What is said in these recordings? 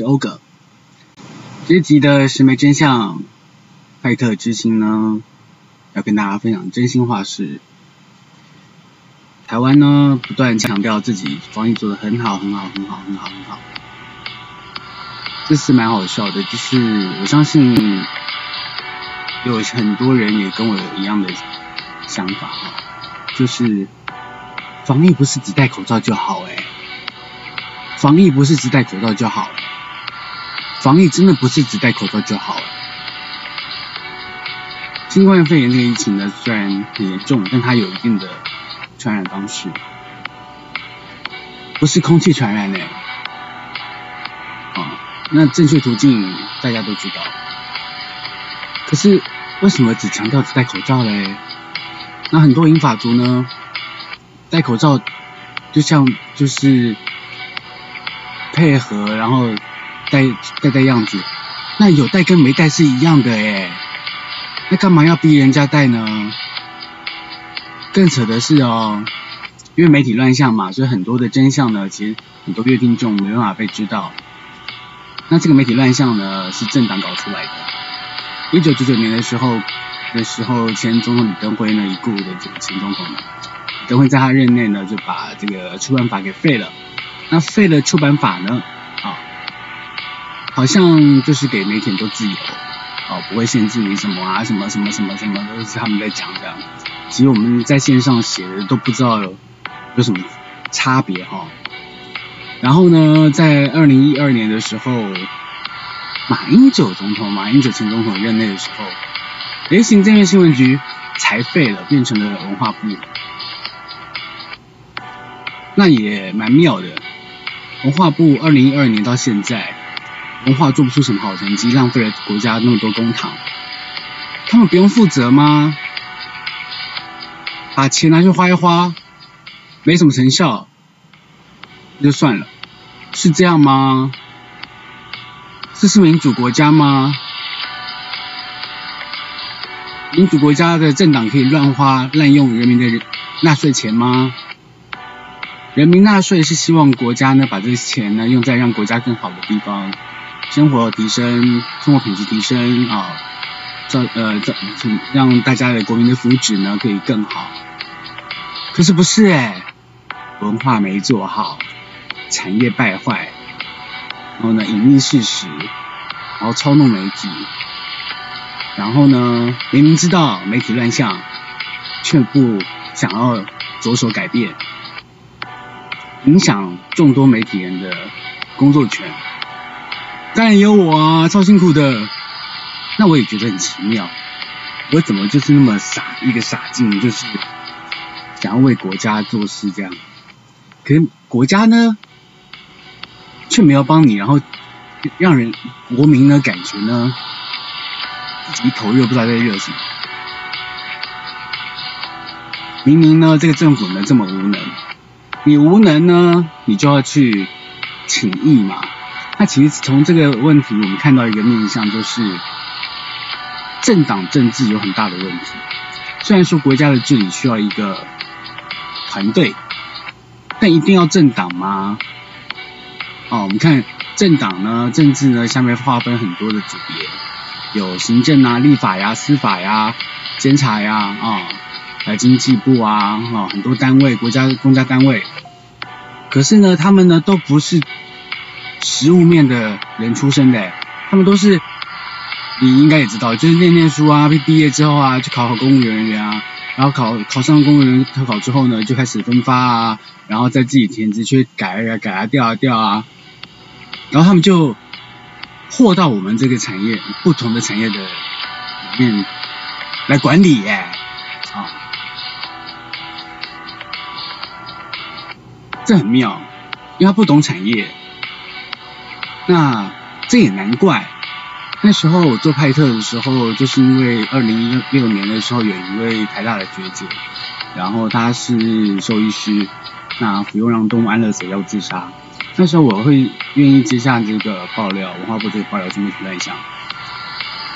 是欧哥。这集的十枚真相，派特之星呢，要跟大家分享真心话是：台湾呢不断强调自己防疫做得很好，很好，很好，很好，很好。这次蛮好笑的，就是我相信有很多人也跟我有一样的想法哈，就是防疫不是只戴口罩就好哎。防疫不是只戴口罩就好，防疫真的不是只戴口罩就好了。新冠肺炎这个疫情呢，虽然很严重，但它有一定的传染方式，不是空气传染的。啊，那正确途径大家都知道，可是为什么只强调只戴口罩嘞？那很多银发族呢，戴口罩就像就是。配合，然后戴戴戴样子，那有戴跟没戴是一样的哎，那干嘛要逼人家戴呢？更扯的是哦，因为媒体乱象嘛，所以很多的真相呢，其实很多乐听众没办法被知道。那这个媒体乱象呢，是政党搞出来的。一九九九年的时候，的时候前总统李登辉呢，已故的这个前总统呢，李登辉在他任内呢，就把这个出版法给废了。那废了出版法呢？好像就是给媒体都自由，哦，不会限制你什么啊，什么什么什么什么都是他们在讲这样。其实我们在线上写的都不知道有，有什么差别哈。然后呢，在二零一二年的时候，马英九总统，马英九前总统任内的时候，诶，行政院新闻局才废了，变成了文化部，那也蛮妙的。文化部二零一二年到现在，文化做不出什么好成绩，浪费了国家那么多公帑，他们不用负责吗？把钱拿去花一花，没什么成效，那就算了，是这样吗？这是民主国家吗？民主国家的政党可以乱花滥用人民的纳税钱吗？人民纳税是希望国家呢把这些钱呢用在让国家更好的地方，生活提升，生活品质提升啊，造呃造让大家的国民的福祉呢可以更好。可是不是哎，文化没做好，产业败坏，然后呢隐匿事实，然后操弄媒体，然后呢明明知道媒体乱象，却不想要着手改变。影响众多媒体人的工作权，当然有我啊，超辛苦的。那我也觉得很奇妙，我怎么就是那么傻，一个傻劲，就是想要为国家做事这样。可是国家呢，却没有帮你，然后让人国民呢感觉呢，一头热，不知道在热什么。明明呢，这个政府呢这么无能。你无能呢，你就要去请义嘛。那其实从这个问题，我们看到一个面向，就是政党政治有很大的问题。虽然说国家的治理需要一个团队，但一定要政党吗？哦，我们看政党呢，政治呢，下面划分很多的组别，有行政啊、立法呀、司法呀、监察呀啊。哦来经济部啊，哦，很多单位，国家公家单位，可是呢，他们呢都不是实务面的人出身的，他们都是，你应该也知道，就是念念书啊，毕业之后啊，就考好公务员人员啊，然后考考上公务员特考之后呢，就开始分发啊，然后再自己填职缺改啊改啊调啊调啊，然后他们就获到我们这个产业不同的产业的里面来管理耶，啊。这很妙，因为他不懂产业。那这也难怪。那时候我做派特的时候，就是因为二零一六年的时候有一位台大的学姐，然后他是兽医师，那服用让动物安乐死要自杀。那时候我会愿意接下这个爆料，文化部这个爆料这么一乱象。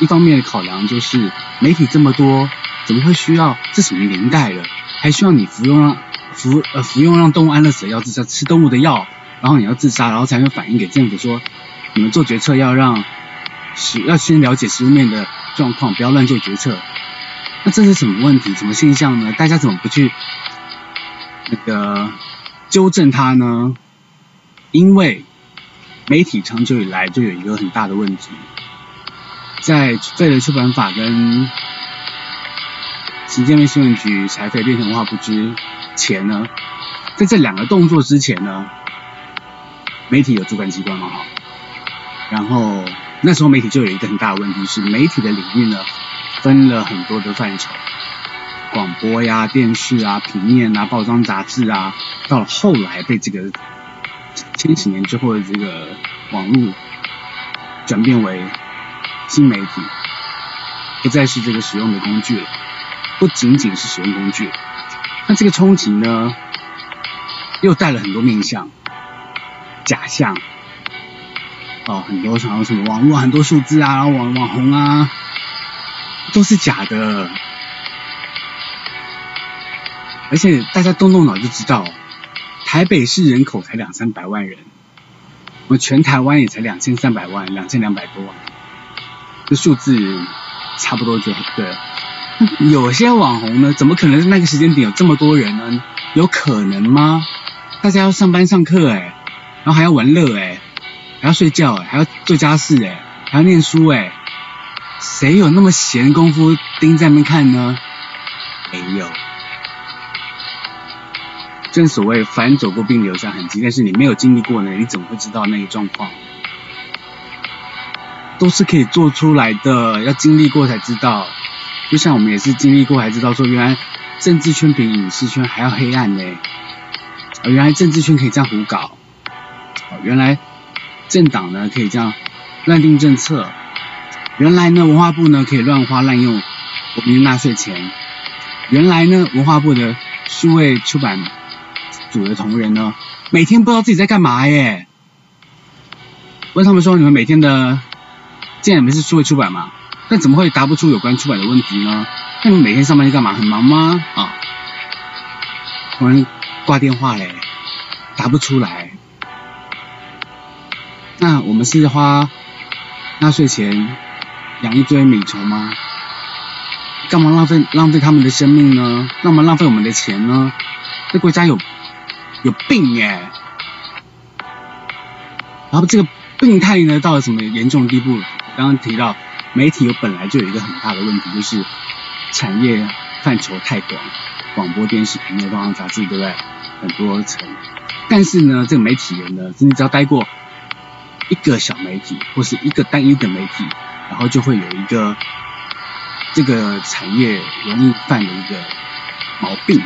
一方面的考量就是媒体这么多，怎么会需要？这什么年代了，还需要你服用让服呃服用让动物安乐死的药自杀，吃动物的药，然后你要自杀，然后才能反映给政府说，你们做决策要让要先了解食物面的状况，不要乱做决策。那这是什么问题？什么现象呢？大家怎么不去那个纠正它呢？因为媒体长久以来就有一个很大的问题。在废了出版法跟行政院新闻局裁废变成文化部之前呢，在这两个动作之前呢，媒体有主管机关嘛？哈，然后那时候媒体就有一个很大的问题是，媒体的领域呢分了很多的范畴，广播呀、电视啊、平面啊、报章杂志啊，到了后来被这个千禧年之后的这个网络转变为。新媒体不再是这个使用的工具了，不仅仅是使用工具。那这个冲击呢，又带了很多面向、假象，哦，很多像什么网络很多数字啊，然后网网红啊，都是假的。而且大家动动脑就知道，台北市人口才两三百万人，我全台湾也才两千三百万，两千两百多万。这数字差不多就对。有些网红呢，怎么可能那个时间点有这么多人呢？有可能吗？大家要上班上课哎，然后还要玩乐哎，还要睡觉哎，还要做家事哎，还要念书哎，谁有那么闲工夫盯在那边看呢？没有。正所谓凡走过必留下痕迹，但是你没有经历过呢，你怎么会知道那个状况？都是可以做出来的，要经历过才知道。就像我们也是经历过才知道，说原来政治圈比影视圈还要黑暗呢。原来政治圈可以这样胡搞。原来政党呢可以这样乱定政策。原来呢文化部呢可以乱花滥用国民纳税钱。原来呢文化部的数位出版组的同仁呢每天不知道自己在干嘛耶。问他们说，你们每天的。既然你们是数位出版嘛，那怎么会答不出有关出版的问题呢？那你们每天上班去干嘛？很忙吗？啊，突然挂电话嘞，答不出来。那我们是花纳税钱养一堆米虫吗？干嘛浪费浪费他们的生命呢？干嘛浪费我们的钱呢？这国家有有病耶！然后这个病态呢，到了什么严重的地步？刚刚提到媒体有本来就有一个很大的问题，就是产业范畴太广，广播电视、平面、报章杂志，对不对？很多层。但是呢，这个媒体人呢，你只要待过一个小媒体或是一个单一的媒体，然后就会有一个这个产业容易犯的一个毛病。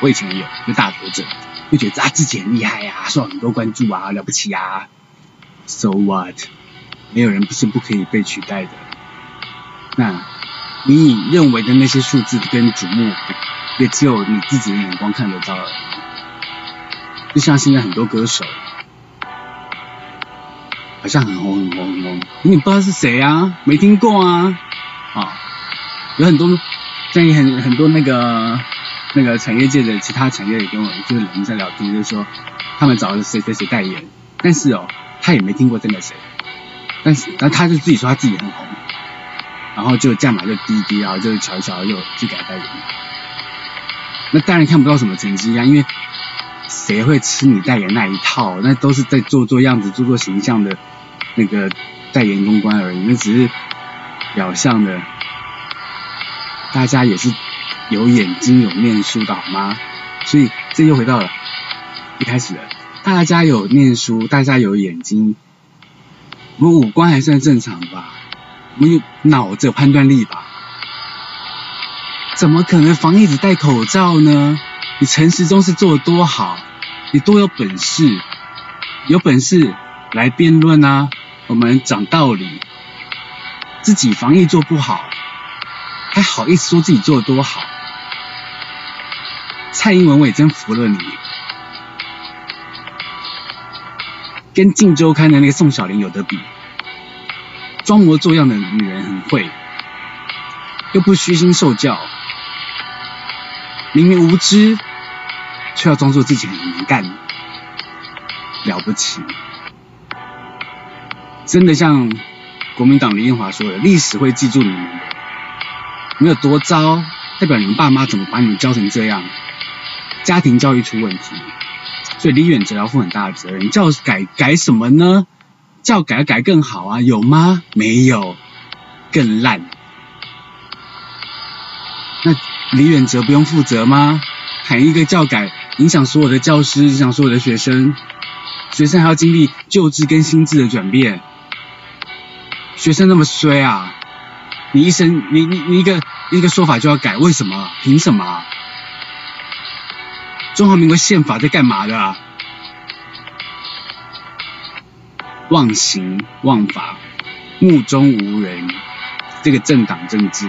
我以前也有一个大头症，就觉得啊自己很厉害呀、啊，受很多关注啊，了不起啊。So what？没有人不是不可以被取代的。那你认为的那些数字跟瞩目，也只有你自己的眼光看得到而已。就像现在很多歌手，好像很红很红很红，你不知道是谁啊？没听过啊？啊，有很多在很很多那个那个产业界的其他产业也跟我就是人在聊天，就是说他们找了谁谁谁代言，但是哦，他也没听过真的谁。但是，然后他就自己说他自己很红，然后就价码就低低，然后就悄悄又去给他代言。那当然看不到什么成绩啊，因为谁会吃你代言那一套？那都是在做做样子、做做形象的那个代言公关而已，那只是表象的。大家也是有眼睛、有念书的好吗？所以这又回到了一开始的，大家有念书，大家有眼睛。我们五官还算正常吧，我们有脑子有判断力吧？怎么可能防疫只戴口罩呢？你陈时中是做的多好，你多有本事，有本事来辩论啊！我们讲道理，自己防疫做不好，还好意思说自己做的多好？蔡英文我也真服了你。跟《镜周刊》的那个宋小玲有得比。装模作样的女人很会，又不虚心受教，明明无知，却要装作自己很能干，了不起。真的像国民党李英华说的，历史会记住你们的，没有多糟，代表你们爸妈怎么把你们教成这样，家庭教育出问题，所以李远哲要负很大的责任。教改改什么呢？教改改更好啊，有吗？没有，更烂。那李远哲不用负责吗？喊一个教改，影响所有的教师，影响所有的学生，学生还要经历旧制跟新制的转变。学生那么衰啊！你一生，你你你一个一个说法就要改，为什么？凭什么？中华民国宪法在干嘛的啊？妄行妄法，目中无人，这个政党政治，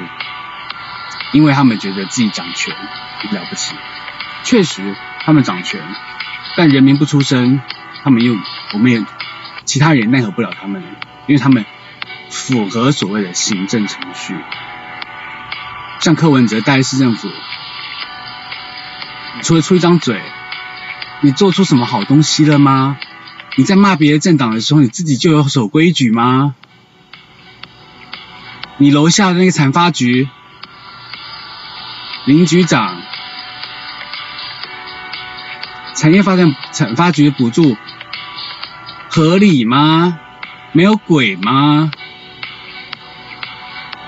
因为他们觉得自己掌权了不起，确实他们掌权，但人民不出声，他们又我们也其他人奈何不了他们，因为他们符合所谓的行政程序。像柯文哲代市政府，除了出一张嘴，你做出什么好东西了吗？你在骂别的政党的时候，你自己就有守规矩吗？你楼下的那个产发局林局长，产业发展产发局的补助合理吗？没有鬼吗？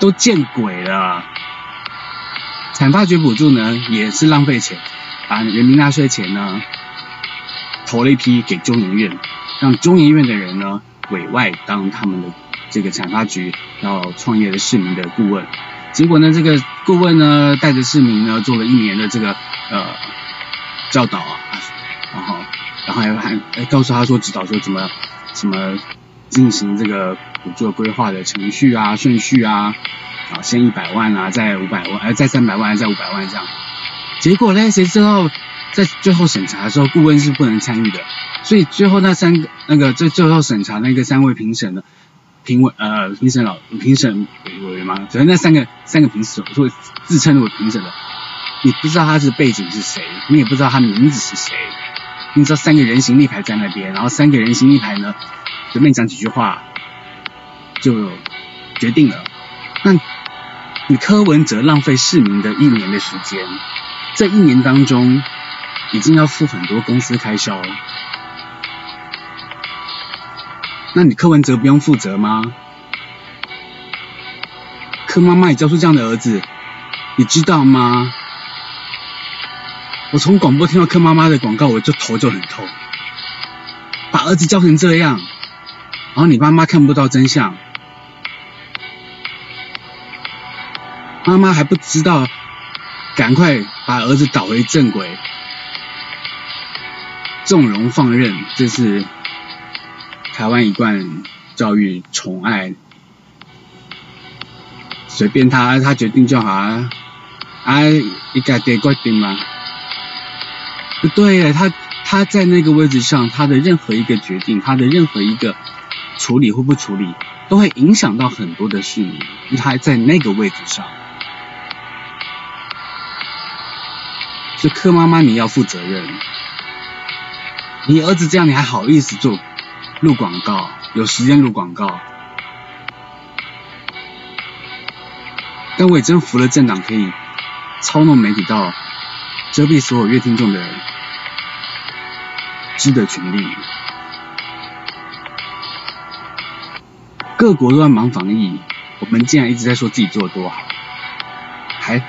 都见鬼了！产发局补助呢，也是浪费钱，把人民纳税钱呢，投了一批给中研院。让中研院的人呢委外当他们的这个产发局要创业的市民的顾问，结果呢这个顾问呢带着市民呢做了一年的这个呃教导啊，然后然后还还告诉他说指导说怎么怎么进行这个补助规划的程序啊顺序啊啊先一百万啊再五百万呃再三百万再五百万这样，结果呢谁知道在最后审查的时候顾问是不能参与的。所以最后那三个那个最最后审查那个三位评审呢评委呃评审老评审委员吗，只是那三个三个评审说自称为评审的，你不知道他是背景是谁，你也不知道他名字是谁，你知道三个人形立牌在那边，然后三个人形立牌呢随便讲几句话就决定了，那你柯文哲浪费市民的一年的时间，这一年当中已经要付很多公司开销。那你柯文哲不用负责吗？柯妈妈也教出这样的儿子，你知道吗？我从广播听到柯妈妈的广告，我就头就很痛。把儿子教成这样，然后你妈妈看不到真相，妈妈还不知道，赶快把儿子导回正轨，纵容放任，这是。台湾一贯教育宠爱，随便他，他决定就好啊！啊，一改得决定吗？不对，他他在那个位置上，他的任何一个决定，他的任何一个处理或不处理，都会影响到很多的市民。他还在那个位置上，所以柯妈妈你要负责任。你儿子这样，你还好意思做？录广告，有时间录广告，但我也真服了政党可以操弄媒体到遮蔽所有乐听众的知的权利。各国都在忙防疫，我们竟然一直在说自己做的多好，还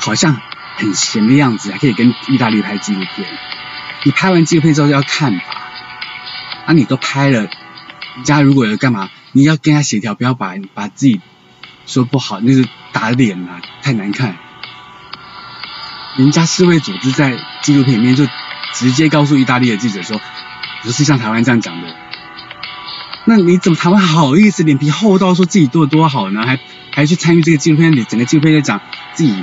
好像很闲的样子，还可以跟意大利拍纪录片。你拍完纪录片之后要看。啊，你都拍了，人家如果有干嘛，你要跟他协调，不要把把自己说不好，那是打脸啊，太难看。人家世卫组织在纪录片里面就直接告诉意大利的记者说，不是像台湾这样讲的。那你怎么台湾好意思脸皮厚到说自己做的多好呢？还还去参与这个纪录片里，整个纪录片在讲自己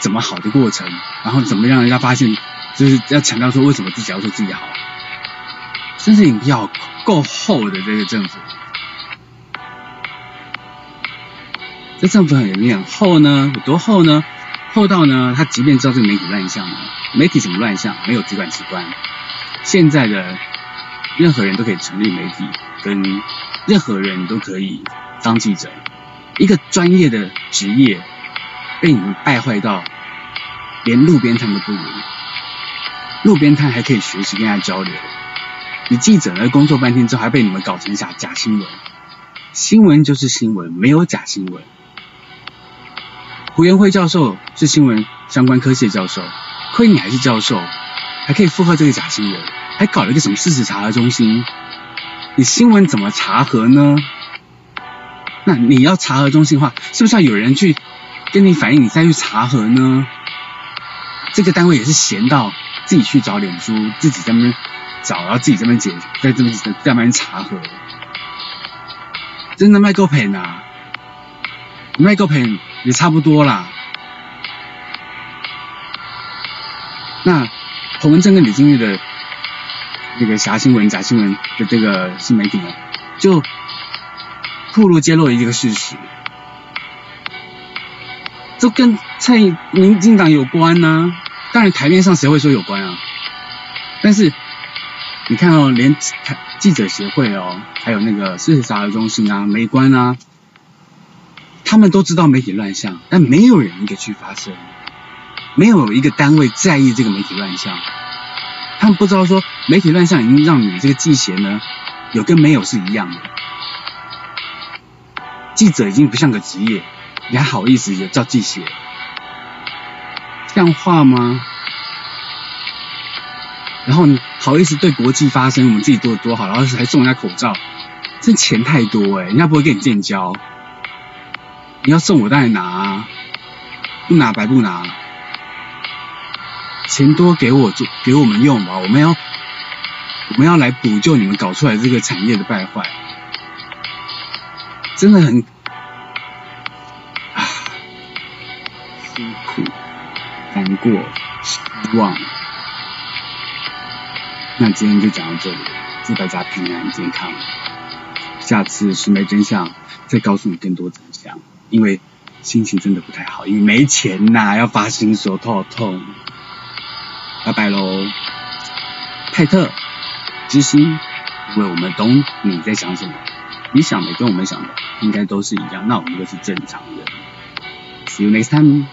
怎么好的过程，然后怎么让人家发现，就是要强调说为什么自己要说自己好。真是你要够厚的这个政府。这政府有点厚呢，有多厚呢？厚到呢，他即便知道这个媒体乱象，媒体怎么乱象？没有主管机关，现在的任何人都可以成立媒体，跟任何人都可以当记者。一个专业的职业被你们败坏到连路边摊都不如，路边摊还可以学习跟他交流，你记者呢，工作半天之后还被你们搞成假假新闻，新闻就是新闻，没有假新闻。胡元辉教授是新闻相关科系的教授，亏你还是教授，还可以附和这个假新闻，还搞了一个什么事实查核中心？你新闻怎么查核呢？那你要查核中心的话，是不是要有人去跟你反映，你再去查核呢？这个单位也是闲到自己去找脸书，自己在那边找，然后自己这边解，在这边在那边查核，真的卖够赔呢？卖够赔。也差不多啦。那洪文正跟李金玉的那个假新闻、假新闻的这个新媒体呢，就透露揭露一个事实，这跟蔡民进党有关呢、啊。当然台面上谁会说有关啊？但是你看哦，连记者协会哦，还有那个事实查核中心啊、媒观啊。他们都知道媒体乱象，但没有人一个去发声，没有一个单位在意这个媒体乱象。他们不知道说媒体乱象已经让你这个记协呢，有跟没有是一样的。记者已经不像个职业，你还好意思也叫记协？像话吗？然后你好意思对国际发声，我们自己做的多好，然后还送人家口罩，这钱太多诶，人家不会跟你建交。你要送我当然拿啊，不拿白不拿，钱多给我做给我们用吧，我们要我们要来补救你们搞出来这个产业的败坏，真的很啊辛苦、难过、失望。那今天就讲到这里，祝大家平安健康，下次是没真相再告诉你更多真相。因为心情真的不太好，因为没钱呐、要发薪水，头好痛。拜拜喽，泰特知心，因为我们懂你在想什么，你想的跟我们想的应该都是一样，那我们都是正常人。See you next time.